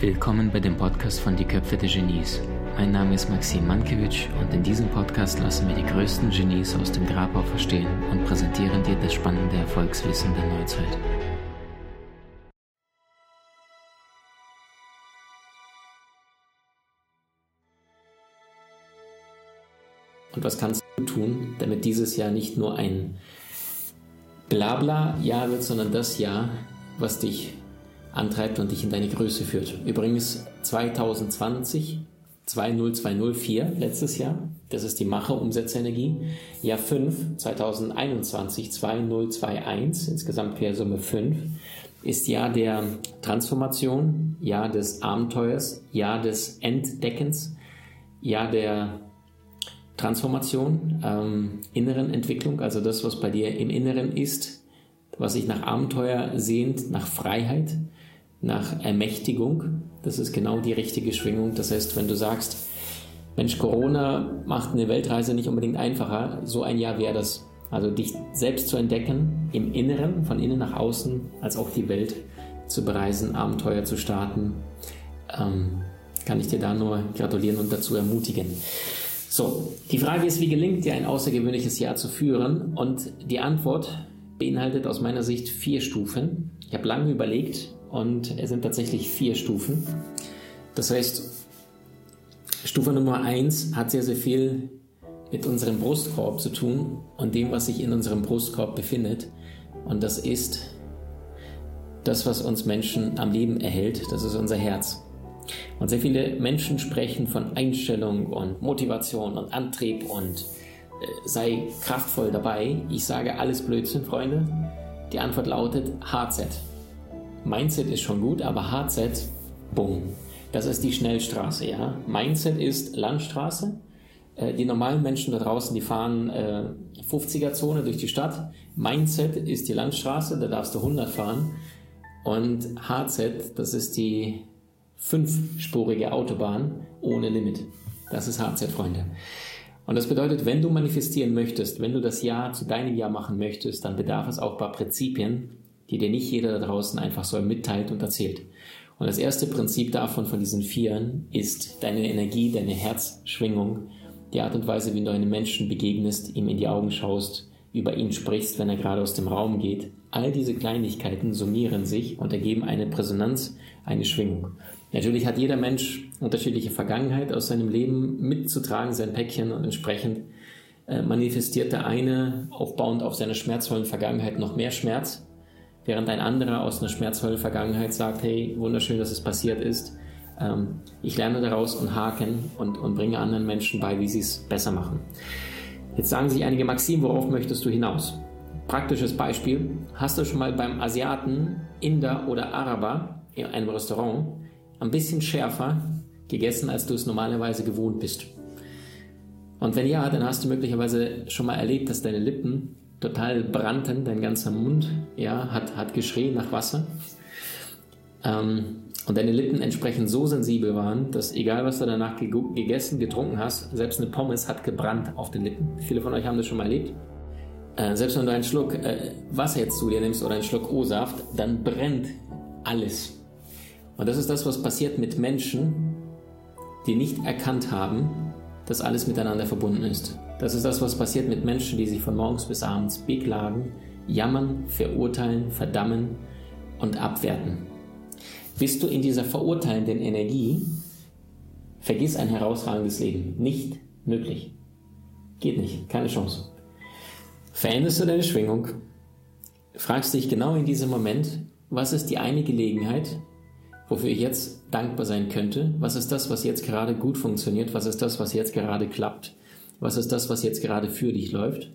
Willkommen bei dem Podcast von Die Köpfe der Genies. Mein Name ist Maxim Mankewitsch und in diesem Podcast lassen wir die größten Genies aus dem Grabau verstehen und präsentieren dir das spannende Erfolgswissen der Neuzeit. Und was kannst du tun, damit dieses Jahr nicht nur ein Blabla-Jahr wird, sondern das Jahr, was dich antreibt und dich in deine Größe führt. Übrigens 2020 20204 letztes Jahr, das ist die Macher-Umsetzenergie. Jahr 5 2021 2021, insgesamt Quersumme 5, ist Jahr der Transformation, Jahr des Abenteuers, Jahr des Entdeckens, Jahr der Transformation, ähm, inneren Entwicklung, also das, was bei dir im Inneren ist, was sich nach Abenteuer sehnt, nach Freiheit, nach Ermächtigung. Das ist genau die richtige Schwingung. Das heißt, wenn du sagst, Mensch, Corona macht eine Weltreise nicht unbedingt einfacher, so ein Jahr wäre das. Also dich selbst zu entdecken, im Inneren, von innen nach außen, als auch die Welt zu bereisen, Abenteuer zu starten, ähm, kann ich dir da nur gratulieren und dazu ermutigen. So, die Frage ist, wie gelingt dir ein außergewöhnliches Jahr zu führen? Und die Antwort beinhaltet aus meiner Sicht vier Stufen. Ich habe lange überlegt, und es sind tatsächlich vier Stufen. Das heißt, Stufe Nummer eins hat sehr, sehr viel mit unserem Brustkorb zu tun und dem, was sich in unserem Brustkorb befindet. Und das ist das, was uns Menschen am Leben erhält. Das ist unser Herz. Und sehr viele Menschen sprechen von Einstellung und Motivation und Antrieb und äh, sei kraftvoll dabei. Ich sage alles Blödsinn, Freunde. Die Antwort lautet HZ. Mindset ist schon gut, aber HZ, bumm. Das ist die Schnellstraße, ja. Mindset ist Landstraße. Äh, die normalen Menschen da draußen, die fahren äh, 50er-Zone durch die Stadt. Mindset ist die Landstraße, da darfst du 100 fahren. Und HZ, das ist die fünfspurige Autobahn ohne Limit. Das ist HZ, Freunde. Und das bedeutet, wenn du manifestieren möchtest, wenn du das Jahr zu deinem Jahr machen möchtest, dann bedarf es auch ein paar Prinzipien, die dir nicht jeder da draußen einfach so mitteilt und erzählt. Und das erste Prinzip davon, von diesen Vieren, ist deine Energie, deine Herzschwingung, die Art und Weise, wie du einem Menschen begegnest, ihm in die Augen schaust, über ihn sprichst, wenn er gerade aus dem Raum geht. All diese Kleinigkeiten summieren sich und ergeben eine Resonanz, eine Schwingung. Natürlich hat jeder Mensch unterschiedliche Vergangenheit aus seinem Leben mitzutragen, sein Päckchen und entsprechend äh, manifestiert der eine aufbauend auf seiner schmerzvollen Vergangenheit noch mehr Schmerz während ein anderer aus einer schmerzvollen Vergangenheit sagt, hey, wunderschön, dass es passiert ist. Ähm, ich lerne daraus und haken und, und bringe anderen Menschen bei, wie sie es besser machen. Jetzt sagen sich einige, Maxim, worauf möchtest du hinaus? Praktisches Beispiel, hast du schon mal beim Asiaten, Inder oder Araber in einem Restaurant ein bisschen schärfer gegessen, als du es normalerweise gewohnt bist? Und wenn ja, dann hast du möglicherweise schon mal erlebt, dass deine Lippen total brannten, dein ganzer Mund ja, hat, hat geschrien nach Wasser. Ähm, und deine Lippen entsprechend so sensibel waren, dass egal was du danach gegessen, getrunken hast, selbst eine Pommes hat gebrannt auf den Lippen. Viele von euch haben das schon mal erlebt. Äh, selbst wenn du einen Schluck äh, Wasser jetzt zu dir nimmst oder einen Schluck O-Saft, dann brennt alles. Und das ist das, was passiert mit Menschen, die nicht erkannt haben, dass alles miteinander verbunden ist. Das ist das, was passiert mit Menschen, die sich von morgens bis abends beklagen, jammern, verurteilen, verdammen und abwerten. Bist du in dieser verurteilenden Energie, vergiss ein herausragendes Leben. Nicht möglich. Geht nicht. Keine Chance. Veränderst du deine Schwingung, fragst dich genau in diesem Moment, was ist die eine Gelegenheit, wofür ich jetzt dankbar sein könnte? Was ist das, was jetzt gerade gut funktioniert? Was ist das, was jetzt gerade klappt? was ist das, was jetzt gerade für dich läuft,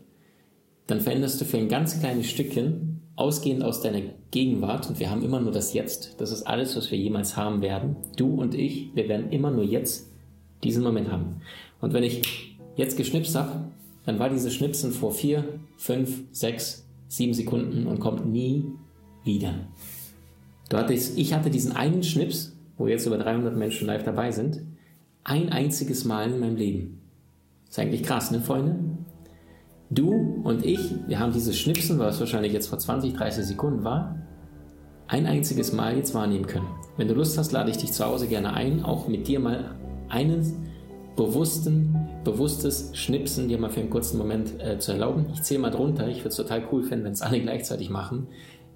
dann veränderst du für ein ganz kleines Stückchen, ausgehend aus deiner Gegenwart, und wir haben immer nur das Jetzt, das ist alles, was wir jemals haben werden, du und ich, wir werden immer nur jetzt diesen Moment haben. Und wenn ich jetzt geschnipst habe, dann war dieses Schnipsen vor vier, fünf, sechs, sieben Sekunden und kommt nie wieder. Du hattest, ich hatte diesen einen Schnips, wo jetzt über 300 Menschen live dabei sind, ein einziges Mal in meinem Leben. Ist eigentlich krass, ne, Freunde? Du und ich, wir haben dieses Schnipsen, was wahrscheinlich jetzt vor 20, 30 Sekunden war, ein einziges Mal jetzt wahrnehmen können. Wenn du Lust hast, lade ich dich zu Hause gerne ein, auch mit dir mal einen bewussten, bewusstes Schnipsen dir mal für einen kurzen Moment äh, zu erlauben. Ich zähle mal drunter. Ich würde es total cool finden, wenn es alle gleichzeitig machen.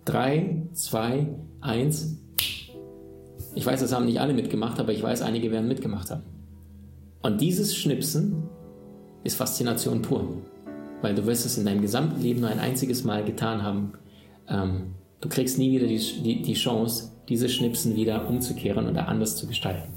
Drei, zwei, eins. Ich weiß, das haben nicht alle mitgemacht, aber ich weiß, einige werden mitgemacht haben. Und dieses Schnipsen ist Faszination pur, weil du wirst es in deinem gesamten Leben nur ein einziges Mal getan haben. Ähm, du kriegst nie wieder die, die, die Chance, diese Schnipsen wieder umzukehren oder anders zu gestalten.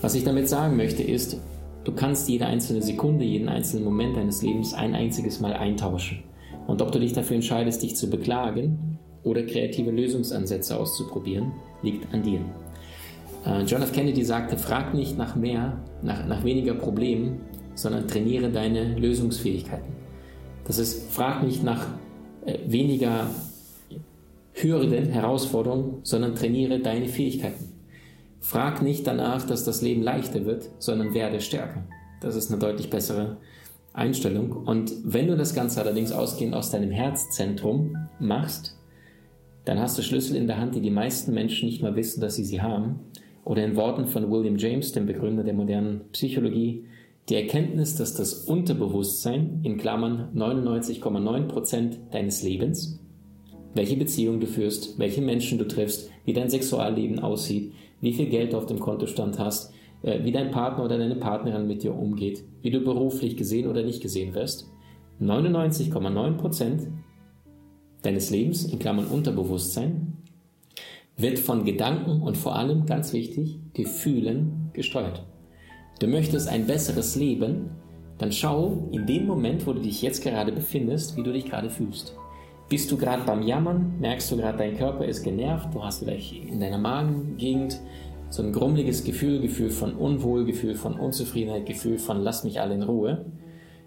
Was ich damit sagen möchte ist, du kannst jede einzelne Sekunde, jeden einzelnen Moment deines Lebens ein einziges Mal eintauschen. Und ob du dich dafür entscheidest, dich zu beklagen oder kreative Lösungsansätze auszuprobieren, liegt an dir. Äh, John F. Kennedy sagte, frag nicht nach mehr, nach, nach weniger Problemen, sondern trainiere deine Lösungsfähigkeiten. Das ist, frag nicht nach äh, weniger Hürden, Herausforderungen, sondern trainiere deine Fähigkeiten. Frag nicht danach, dass das Leben leichter wird, sondern werde stärker. Das ist eine deutlich bessere Einstellung. Und wenn du das Ganze allerdings ausgehend aus deinem Herzzentrum machst, dann hast du Schlüssel in der Hand, die die meisten Menschen nicht mal wissen, dass sie sie haben. Oder in Worten von William James, dem Begründer der modernen Psychologie, die Erkenntnis, dass das Unterbewusstsein in Klammern 99,9 Prozent deines Lebens, welche Beziehung du führst, welche Menschen du triffst, wie dein Sexualleben aussieht, wie viel Geld du auf dem Kontostand hast, äh, wie dein Partner oder deine Partnerin mit dir umgeht, wie du beruflich gesehen oder nicht gesehen wirst. 99,9% deines Lebens, in Klammern Unterbewusstsein, wird von Gedanken und vor allem, ganz wichtig, Gefühlen gesteuert. Du möchtest ein besseres Leben, dann schau in dem Moment, wo du dich jetzt gerade befindest, wie du dich gerade fühlst. Bist du gerade beim Jammern? Merkst du gerade, dein Körper ist genervt? Du hast vielleicht in deiner Magengegend so ein grummeliges Gefühl, Gefühl von Unwohl, Gefühl von Unzufriedenheit, Gefühl von lass mich alle in Ruhe.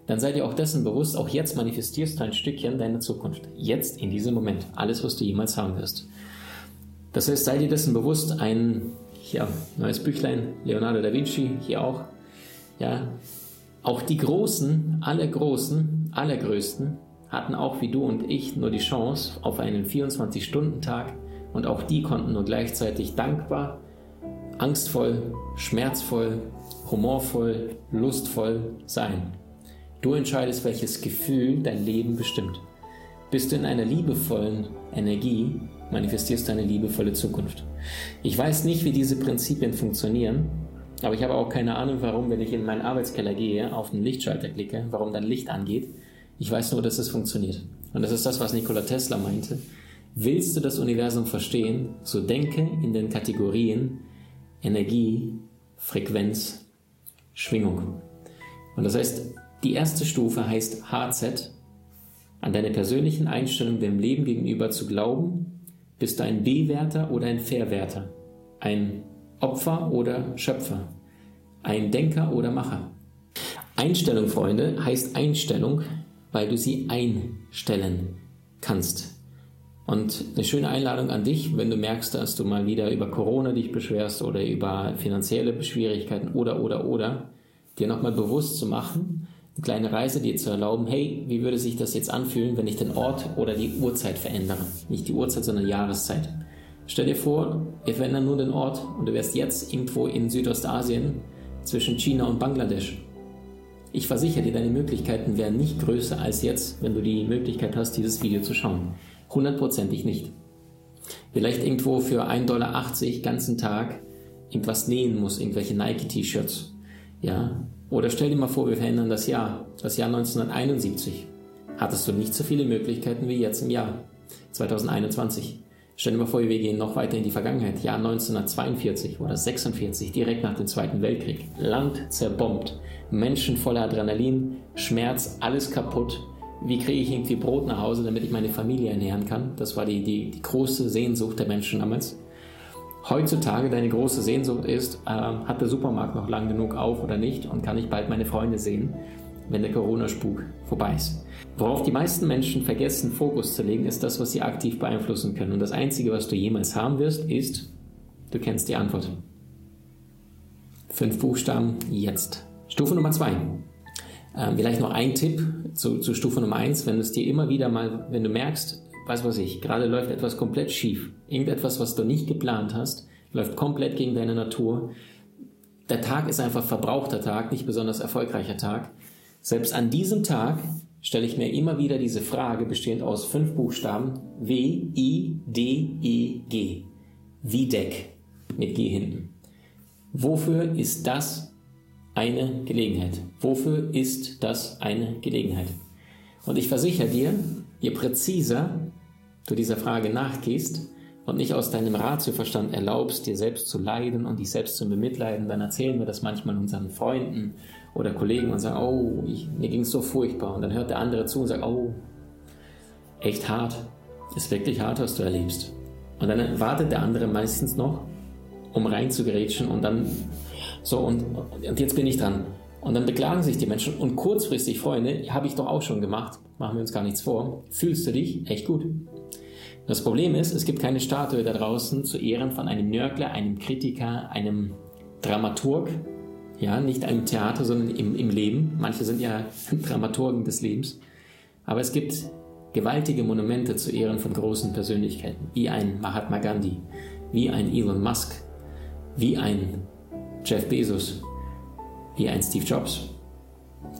Dann sei dir auch dessen bewusst, auch jetzt manifestierst du ein Stückchen deiner Zukunft. Jetzt, in diesem Moment. Alles, was du jemals haben wirst. Das heißt, sei dir dessen bewusst, ein ja, neues Büchlein, Leonardo da Vinci, hier auch. Ja, auch die Großen, alle Großen, allergrößten, hatten auch wie du und ich nur die Chance auf einen 24-Stunden-Tag und auch die konnten nur gleichzeitig dankbar, angstvoll, schmerzvoll, humorvoll, lustvoll sein. Du entscheidest, welches Gefühl dein Leben bestimmt. Bist du in einer liebevollen Energie, manifestierst du eine liebevolle Zukunft. Ich weiß nicht, wie diese Prinzipien funktionieren, aber ich habe auch keine Ahnung, warum, wenn ich in meinen Arbeitskeller gehe, auf den Lichtschalter klicke, warum dann Licht angeht ich weiß nur, dass es funktioniert. Und das ist das, was Nikola Tesla meinte. Willst du das Universum verstehen, so denke in den Kategorien Energie, Frequenz, Schwingung. Und das heißt, die erste Stufe heißt HZ, an deine persönlichen Einstellungen dem Leben gegenüber zu glauben, bist du ein B-Werter oder ein Verwerter, ein Opfer oder Schöpfer, ein Denker oder Macher. Einstellung, Freunde, heißt Einstellung, weil du sie einstellen kannst. Und eine schöne Einladung an dich, wenn du merkst, dass du mal wieder über Corona dich beschwerst oder über finanzielle Schwierigkeiten oder, oder, oder, dir nochmal bewusst zu machen, eine kleine Reise dir zu erlauben, hey, wie würde sich das jetzt anfühlen, wenn ich den Ort oder die Uhrzeit verändere? Nicht die Uhrzeit, sondern die Jahreszeit. Stell dir vor, wir verändern nur den Ort und du wärst jetzt irgendwo in Südostasien zwischen China und Bangladesch. Ich versichere dir, deine Möglichkeiten wären nicht größer als jetzt, wenn du die Möglichkeit hast, dieses Video zu schauen. Hundertprozentig nicht. Vielleicht irgendwo für 1,80 Dollar ganzen Tag irgendwas nähen muss, irgendwelche Nike-T-Shirts. Ja? Oder stell dir mal vor, wir verändern das Jahr, das Jahr 1971. Hattest du nicht so viele Möglichkeiten wie jetzt im Jahr 2021. Stell dir mal vor, wir gehen noch weiter in die Vergangenheit, Jahr 1942 oder 46, direkt nach dem Zweiten Weltkrieg. Land zerbombt, Menschen voller Adrenalin, Schmerz, alles kaputt. Wie kriege ich irgendwie Brot nach Hause, damit ich meine Familie ernähren kann? Das war die, die, die große Sehnsucht der Menschen damals. Heutzutage deine große Sehnsucht ist, äh, hat der Supermarkt noch lang genug auf oder nicht und kann ich bald meine Freunde sehen, wenn der Corona-Spuk vorbei ist. Worauf die meisten Menschen vergessen, Fokus zu legen, ist das, was sie aktiv beeinflussen können. Und das Einzige, was du jemals haben wirst, ist, du kennst die Antwort. Fünf Buchstaben jetzt. Stufe Nummer zwei. Ähm, vielleicht noch ein Tipp zu, zu Stufe Nummer eins, wenn es dir immer wieder mal, wenn du merkst, weiß was ich, gerade läuft etwas komplett schief, irgendetwas, was du nicht geplant hast, läuft komplett gegen deine Natur. Der Tag ist einfach verbrauchter Tag, nicht besonders erfolgreicher Tag. Selbst an diesem Tag stelle ich mir immer wieder diese Frage, bestehend aus fünf Buchstaben, W, I, D, E, G. Wiedeck mit G hinten. Wofür ist das eine Gelegenheit? Wofür ist das eine Gelegenheit? Und ich versichere dir, je präziser du dieser Frage nachgehst und nicht aus deinem Ratioverstand erlaubst, dir selbst zu leiden und dich selbst zu bemitleiden, dann erzählen wir das manchmal unseren Freunden oder Kollegen und sagen, oh, ich, mir ging es so furchtbar. Und dann hört der andere zu und sagt, oh, echt hart. Ist wirklich hart, was du erlebst. Und dann wartet der andere meistens noch, um reinzugerätschen und dann so und, und jetzt bin ich dran. Und dann beklagen sich die Menschen und kurzfristig, Freunde, habe ich doch auch schon gemacht, machen wir uns gar nichts vor, fühlst du dich echt gut. Das Problem ist, es gibt keine Statue da draußen zu Ehren von einem Nörgler, einem Kritiker, einem Dramaturg, ja, nicht einem Theater, sondern im, im Leben. Manche sind ja Dramaturgen des Lebens. Aber es gibt gewaltige Monumente zu Ehren von großen Persönlichkeiten, wie ein Mahatma Gandhi, wie ein Elon Musk, wie ein Jeff Bezos, wie ein Steve Jobs.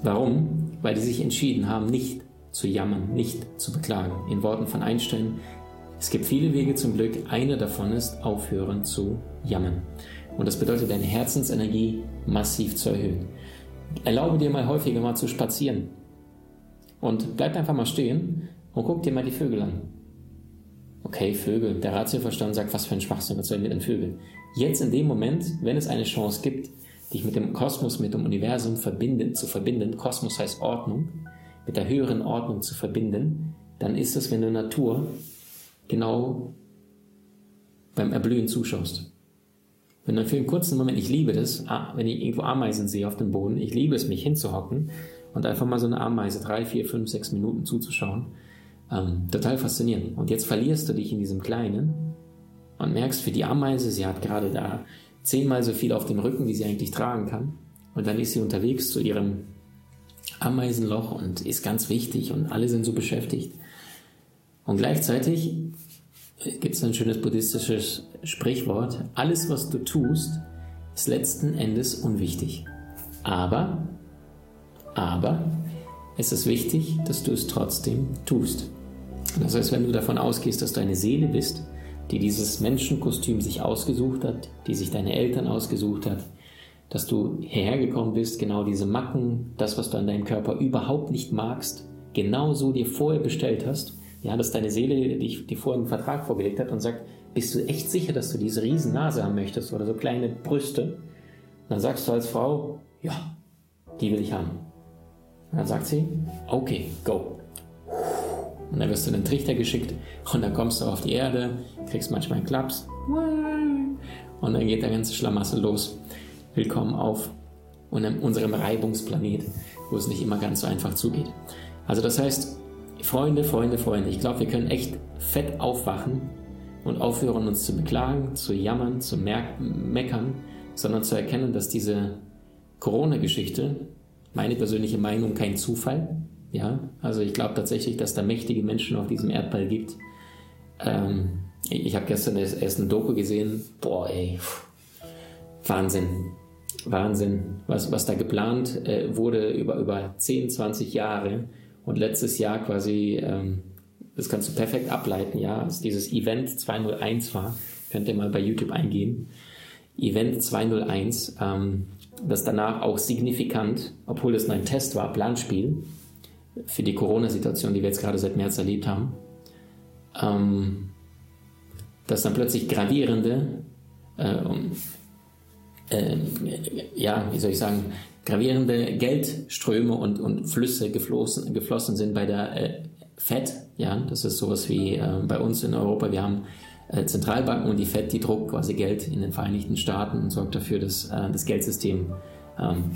Warum? Weil die sich entschieden haben, nicht zu jammern, nicht zu beklagen. In Worten von Einstein, es gibt viele Wege zum Glück, einer davon ist aufhören zu jammern. Und das bedeutet, deine Herzensenergie massiv zu erhöhen. Erlaube dir mal häufiger mal zu spazieren. Und bleib einfach mal stehen und guck dir mal die Vögel an. Okay, Vögel. Der Ratioverstand sagt, was für ein Schwachsinn, was soll mit den Vögeln? Jetzt in dem Moment, wenn es eine Chance gibt, dich mit dem Kosmos, mit dem Universum verbinden, zu verbinden, Kosmos heißt Ordnung, mit der höheren Ordnung zu verbinden, dann ist es, wenn du Natur genau beim Erblühen zuschaust. Wenn du für einen kurzen Moment, ich liebe das, wenn ich irgendwo Ameisen sehe auf dem Boden, ich liebe es, mich hinzuhocken und einfach mal so eine Ameise drei, vier, fünf, sechs Minuten zuzuschauen ähm, total faszinierend. Und jetzt verlierst du dich in diesem Kleinen und merkst, für die Ameise, sie hat gerade da zehnmal so viel auf dem Rücken, wie sie eigentlich tragen kann. Und dann ist sie unterwegs zu ihrem Ameisenloch und ist ganz wichtig und alle sind so beschäftigt. Und gleichzeitig gibt es ein schönes buddhistisches Sprichwort, alles was du tust, ist letzten Endes unwichtig. Aber, aber, es ist wichtig, dass du es trotzdem tust. Das heißt, wenn du davon ausgehst, dass du eine Seele bist, die dieses Menschenkostüm sich ausgesucht hat, die sich deine Eltern ausgesucht hat, dass du hierher gekommen bist, genau diese Macken, das, was du an deinem Körper überhaupt nicht magst, genau so dir vorher bestellt hast, ja, dass deine Seele dich, dir vorher einen Vertrag vorgelegt hat und sagt, bist du echt sicher, dass du diese riesen Nase haben möchtest oder so kleine Brüste? Dann sagst du als Frau, ja, die will ich haben. Und dann sagt sie, okay, go. Und dann wirst du in den Trichter geschickt und dann kommst du auf die Erde, kriegst manchmal einen Klaps und dann geht der ganze Schlamassel los. Willkommen auf unserem Reibungsplanet, wo es nicht immer ganz so einfach zugeht. Also das heißt, Freunde, Freunde, Freunde, ich glaube, wir können echt fett aufwachen und aufhören, uns zu beklagen, zu jammern, zu meckern, sondern zu erkennen, dass diese Corona-Geschichte, meine persönliche Meinung, kein Zufall, ja, also ich glaube tatsächlich, dass da mächtige Menschen auf diesem Erdball gibt. Ähm, ich habe gestern erst eine Doku gesehen. Boah, ey, Wahnsinn. Wahnsinn, was, was da geplant äh, wurde über, über 10, 20 Jahre und letztes Jahr quasi, ähm, das kannst du perfekt ableiten, ja, als dieses Event 201 war, könnt ihr mal bei YouTube eingehen. Event 201, ähm, das danach auch signifikant, obwohl es nur ein Test war, Planspiel, für die Corona-Situation, die wir jetzt gerade seit März erlebt haben, ähm, dass dann plötzlich gravierende, äh, äh, ja, wie soll ich sagen, gravierende Geldströme und, und Flüsse geflossen, geflossen sind bei der äh, FED. Ja, das ist sowas wie äh, bei uns in Europa. Wir haben äh, Zentralbanken und die FED, die druckt quasi Geld in den Vereinigten Staaten und sorgt dafür, dass äh, das Geldsystem ähm,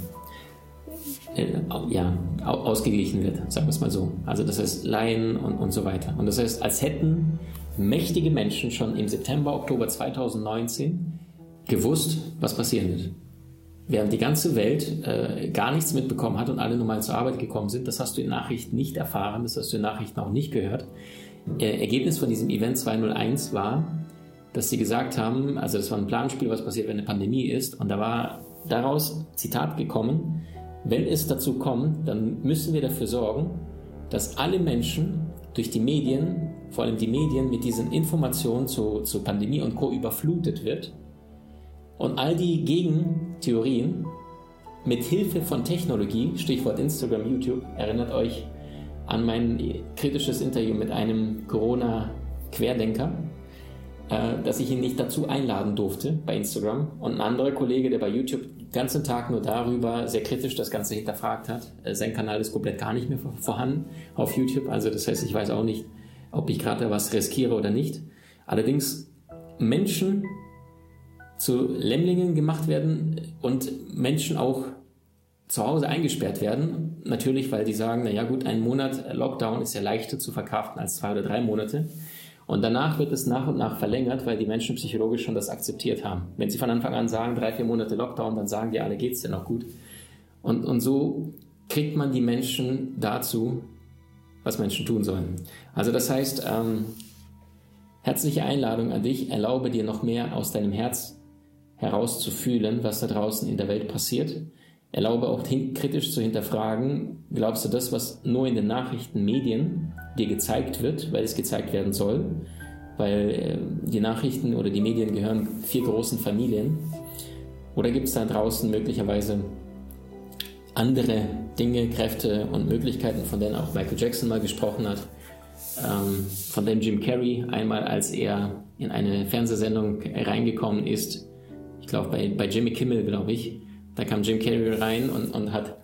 äh, ja, ausgeglichen wird, sagen wir es mal so. Also das heißt Laien und, und so weiter. Und das heißt, als hätten mächtige Menschen schon im September, Oktober 2019 gewusst, was passieren wird. Während die ganze Welt äh, gar nichts mitbekommen hat und alle normal zur Arbeit gekommen sind. Das hast du in Nachrichten nicht erfahren, das hast du in Nachrichten auch nicht gehört. Äh, Ergebnis von diesem Event 201 war, dass sie gesagt haben, also das war ein Planspiel, was passiert, wenn eine Pandemie ist, und da war daraus Zitat gekommen, wenn es dazu kommt, dann müssen wir dafür sorgen, dass alle Menschen durch die Medien, vor allem die Medien, mit diesen Informationen zu, zu Pandemie und Co. überflutet wird und all die Gegentheorien mit Hilfe von Technologie, Stichwort Instagram, YouTube, erinnert euch an mein kritisches Interview mit einem Corona-Querdenker, äh, dass ich ihn nicht dazu einladen durfte bei Instagram. Und ein anderer Kollege, der bei YouTube den ganzen Tag nur darüber sehr kritisch das Ganze hinterfragt hat. Äh, sein Kanal ist komplett gar nicht mehr vorhanden auf YouTube. Also das heißt, ich weiß auch nicht, ob ich gerade was riskiere oder nicht. Allerdings Menschen zu Lämmlingen gemacht werden und Menschen auch zu Hause eingesperrt werden. Natürlich, weil die sagen, naja gut, ein Monat Lockdown ist ja leichter zu verkraften als zwei oder drei Monate. Und danach wird es nach und nach verlängert, weil die Menschen psychologisch schon das akzeptiert haben. Wenn sie von Anfang an sagen, drei, vier Monate Lockdown, dann sagen die alle, geht's dir noch gut. Und, und so kriegt man die Menschen dazu, was Menschen tun sollen. Also das heißt, ähm, herzliche Einladung an dich, erlaube dir noch mehr aus deinem Herz herauszufühlen, was da draußen in der Welt passiert. Erlaube auch kritisch zu hinterfragen, glaubst du das, was nur in den Nachrichten, Medien dir gezeigt wird, weil es gezeigt werden soll, weil äh, die Nachrichten oder die Medien gehören vier großen Familien. Oder gibt es da draußen möglicherweise andere Dinge, Kräfte und Möglichkeiten, von denen auch Michael Jackson mal gesprochen hat, ähm, von denen Jim Carrey einmal, als er in eine Fernsehsendung reingekommen ist, ich glaube bei, bei Jimmy Kimmel, glaube ich, da kam Jim Carrey rein und, und hat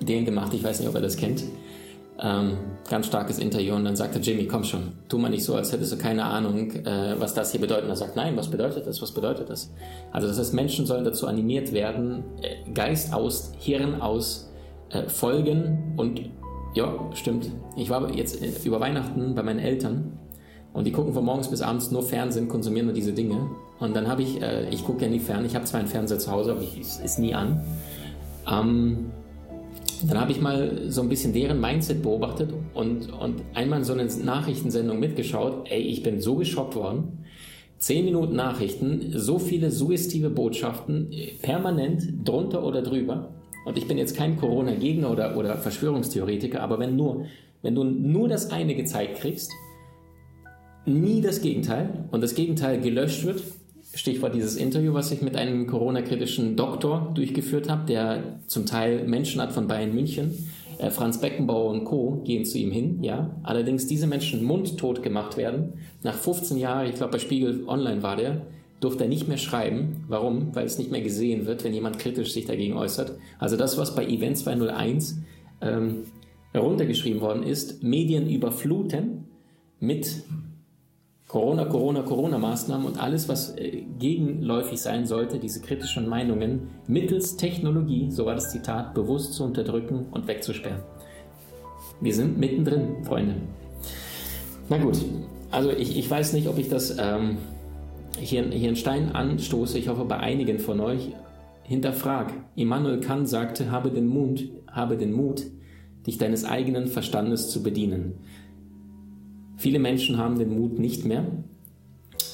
den gemacht, ich weiß nicht, ob er das kennt, ähm, ganz starkes Interview und dann sagte Jimmy, komm schon, tu mal nicht so, als hättest du keine Ahnung, äh, was das hier bedeutet. Und er sagt, nein, was bedeutet das, was bedeutet das? Also das heißt, Menschen sollen dazu animiert werden, äh, Geist aus, Hirn aus, äh, folgen und ja, stimmt. Ich war jetzt äh, über Weihnachten bei meinen Eltern und die gucken von morgens bis abends nur Fernsehen, konsumieren nur diese Dinge. Und dann habe ich, äh, ich gucke ja nie fern, ich habe zwar einen Fernseher zu Hause, aber ich ist nie an. Ähm, dann habe ich mal so ein bisschen deren Mindset beobachtet und, und einmal in so eine Nachrichtensendung mitgeschaut. Ey, ich bin so geschockt worden. Zehn Minuten Nachrichten, so viele suggestive Botschaften, permanent drunter oder drüber. Und ich bin jetzt kein Corona-Gegner oder, oder Verschwörungstheoretiker, aber wenn nur, wenn du nur das eine gezeigt kriegst, nie das Gegenteil und das Gegenteil gelöscht wird, Stichwort dieses Interview, was ich mit einem Corona-kritischen Doktor durchgeführt habe, der zum Teil Menschen hat von Bayern München. Äh, Franz Beckenbauer und Co. gehen zu ihm hin, ja. Allerdings diese Menschen mundtot gemacht werden. Nach 15 Jahren, ich glaube bei Spiegel Online war der, durfte er nicht mehr schreiben. Warum? Weil es nicht mehr gesehen wird, wenn jemand kritisch sich dagegen äußert. Also das, was bei Event 201 ähm, heruntergeschrieben worden ist, Medien überfluten mit Corona, Corona, Corona-Maßnahmen und alles, was äh, gegenläufig sein sollte, diese kritischen Meinungen mittels Technologie, so war das Zitat, bewusst zu unterdrücken und wegzusperren. Wir sind mittendrin, Freunde. Na gut, also ich, ich weiß nicht, ob ich das ähm, hier, hier einen Stein anstoße. Ich hoffe, bei einigen von euch hinterfrag. Immanuel Kant sagte, habe den Mut, habe den Mut, dich deines eigenen Verstandes zu bedienen. Viele Menschen haben den Mut nicht mehr.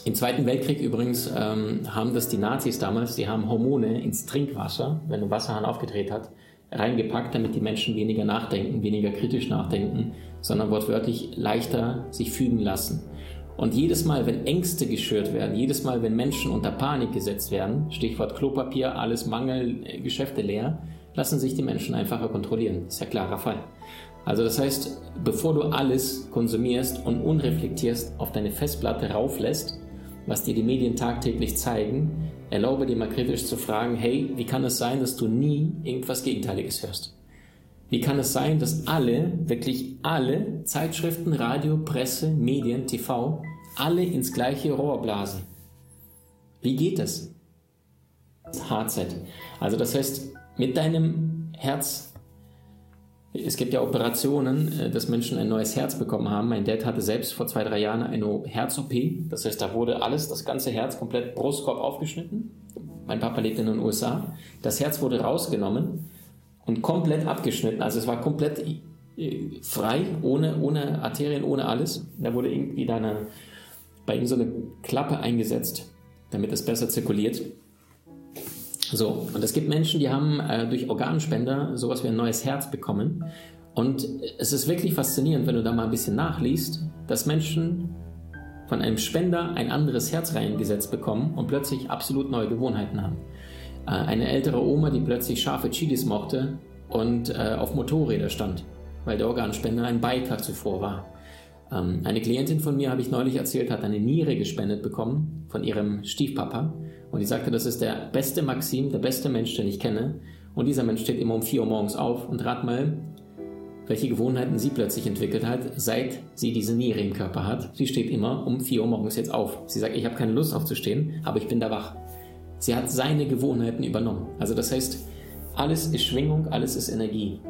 Im Zweiten Weltkrieg übrigens ähm, haben das die Nazis damals, die haben Hormone ins Trinkwasser, wenn ein Wasserhahn aufgedreht hat, reingepackt, damit die Menschen weniger nachdenken, weniger kritisch nachdenken, sondern wortwörtlich leichter sich fügen lassen. Und jedes Mal, wenn Ängste geschürt werden, jedes Mal, wenn Menschen unter Panik gesetzt werden, Stichwort Klopapier, alles Mangel, äh, Geschäfte leer, lassen sich die Menschen einfacher kontrollieren. Ist ja klarer Fall. Also das heißt, bevor du alles konsumierst und unreflektierst auf deine Festplatte rauflässt, was dir die Medien tagtäglich zeigen, erlaube dir mal kritisch zu fragen, hey, wie kann es sein, dass du nie irgendwas Gegenteiliges hörst? Wie kann es sein, dass alle, wirklich alle Zeitschriften, Radio, Presse, Medien, TV, alle ins gleiche Rohr blasen? Wie geht das? HZ. Also das heißt, mit deinem Herz es gibt ja Operationen, äh, dass Menschen ein neues Herz bekommen haben. Mein Dad hatte selbst vor zwei, drei Jahren eine Herz-OP. Das heißt, da wurde alles, das ganze Herz, komplett Brustkorb aufgeschnitten. Mein Papa lebt in den USA. Das Herz wurde rausgenommen und komplett abgeschnitten. Also es war komplett äh, frei, ohne, ohne Arterien, ohne alles. Da wurde irgendwie da eine, bei ihm so eine Klappe eingesetzt, damit es besser zirkuliert. So, und es gibt Menschen, die haben äh, durch Organspender sowas wie ein neues Herz bekommen. Und es ist wirklich faszinierend, wenn du da mal ein bisschen nachliest, dass Menschen von einem Spender ein anderes Herz reingesetzt bekommen und plötzlich absolut neue Gewohnheiten haben. Äh, eine ältere Oma, die plötzlich scharfe Chilis mochte und äh, auf Motorräder stand, weil der Organspender ein Beitrag zuvor war. Ähm, eine Klientin von mir, habe ich neulich erzählt, hat eine Niere gespendet bekommen von ihrem Stiefpapa und die sagte, das ist der beste Maxim, der beste Mensch, den ich kenne. Und dieser Mensch steht immer um 4 Uhr morgens auf und rat mal, welche Gewohnheiten sie plötzlich entwickelt hat, seit sie diese Niere im Körper hat. Sie steht immer um 4 Uhr morgens jetzt auf. Sie sagt, ich habe keine Lust aufzustehen, aber ich bin da wach. Sie hat seine Gewohnheiten übernommen. Also das heißt, alles ist Schwingung, alles ist Energie.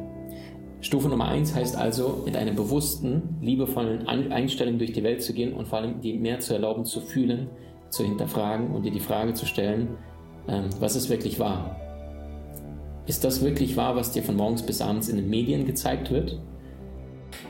Stufe Nummer 1 heißt also, mit einer bewussten, liebevollen Einstellung durch die Welt zu gehen und vor allem dir mehr zu erlauben, zu fühlen, zu hinterfragen und dir die Frage zu stellen, ähm, was ist wirklich wahr? Ist das wirklich wahr, was dir von morgens bis abends in den Medien gezeigt wird?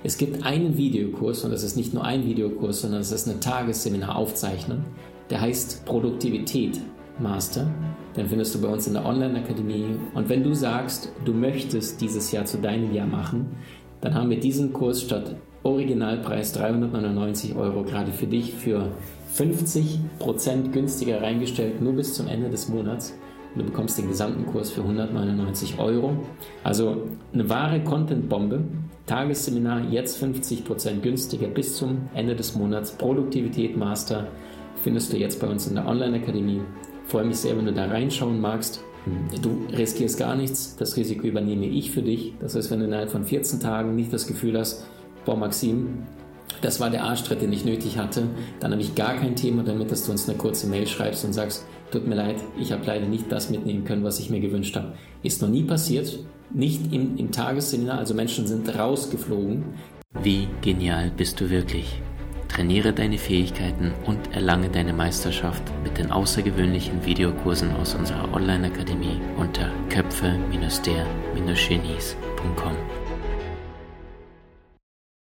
Es gibt einen Videokurs, und das ist nicht nur ein Videokurs, sondern es ist eine Tagesseminar-Aufzeichnung, der heißt Produktivität Master. Den findest du bei uns in der Online-Akademie. Und wenn du sagst, du möchtest dieses Jahr zu deinem Jahr machen, dann haben wir diesen Kurs statt Originalpreis 399 Euro gerade für dich für 50% günstiger reingestellt, nur bis zum Ende des Monats. Du bekommst den gesamten Kurs für 199 Euro. Also eine wahre Content-Bombe. Tagesseminar jetzt 50% günstiger bis zum Ende des Monats. Produktivität Master findest du jetzt bei uns in der Online-Akademie. Freue mich sehr, wenn du da reinschauen magst. Du riskierst gar nichts. Das Risiko übernehme ich für dich. Das heißt, wenn du innerhalb von 14 Tagen nicht das Gefühl hast, boah, Maxim, das war der Arschtritt, den ich nötig hatte, dann habe ich gar kein Thema damit, dass du uns eine kurze Mail schreibst und sagst, tut mir leid, ich habe leider nicht das mitnehmen können, was ich mir gewünscht habe. Ist noch nie passiert, nicht im, im Tagesseminar, also Menschen sind rausgeflogen. Wie genial bist du wirklich? Trainiere deine Fähigkeiten und erlange deine Meisterschaft mit den außergewöhnlichen Videokursen aus unserer Online-Akademie unter köpfe-der-genies.com.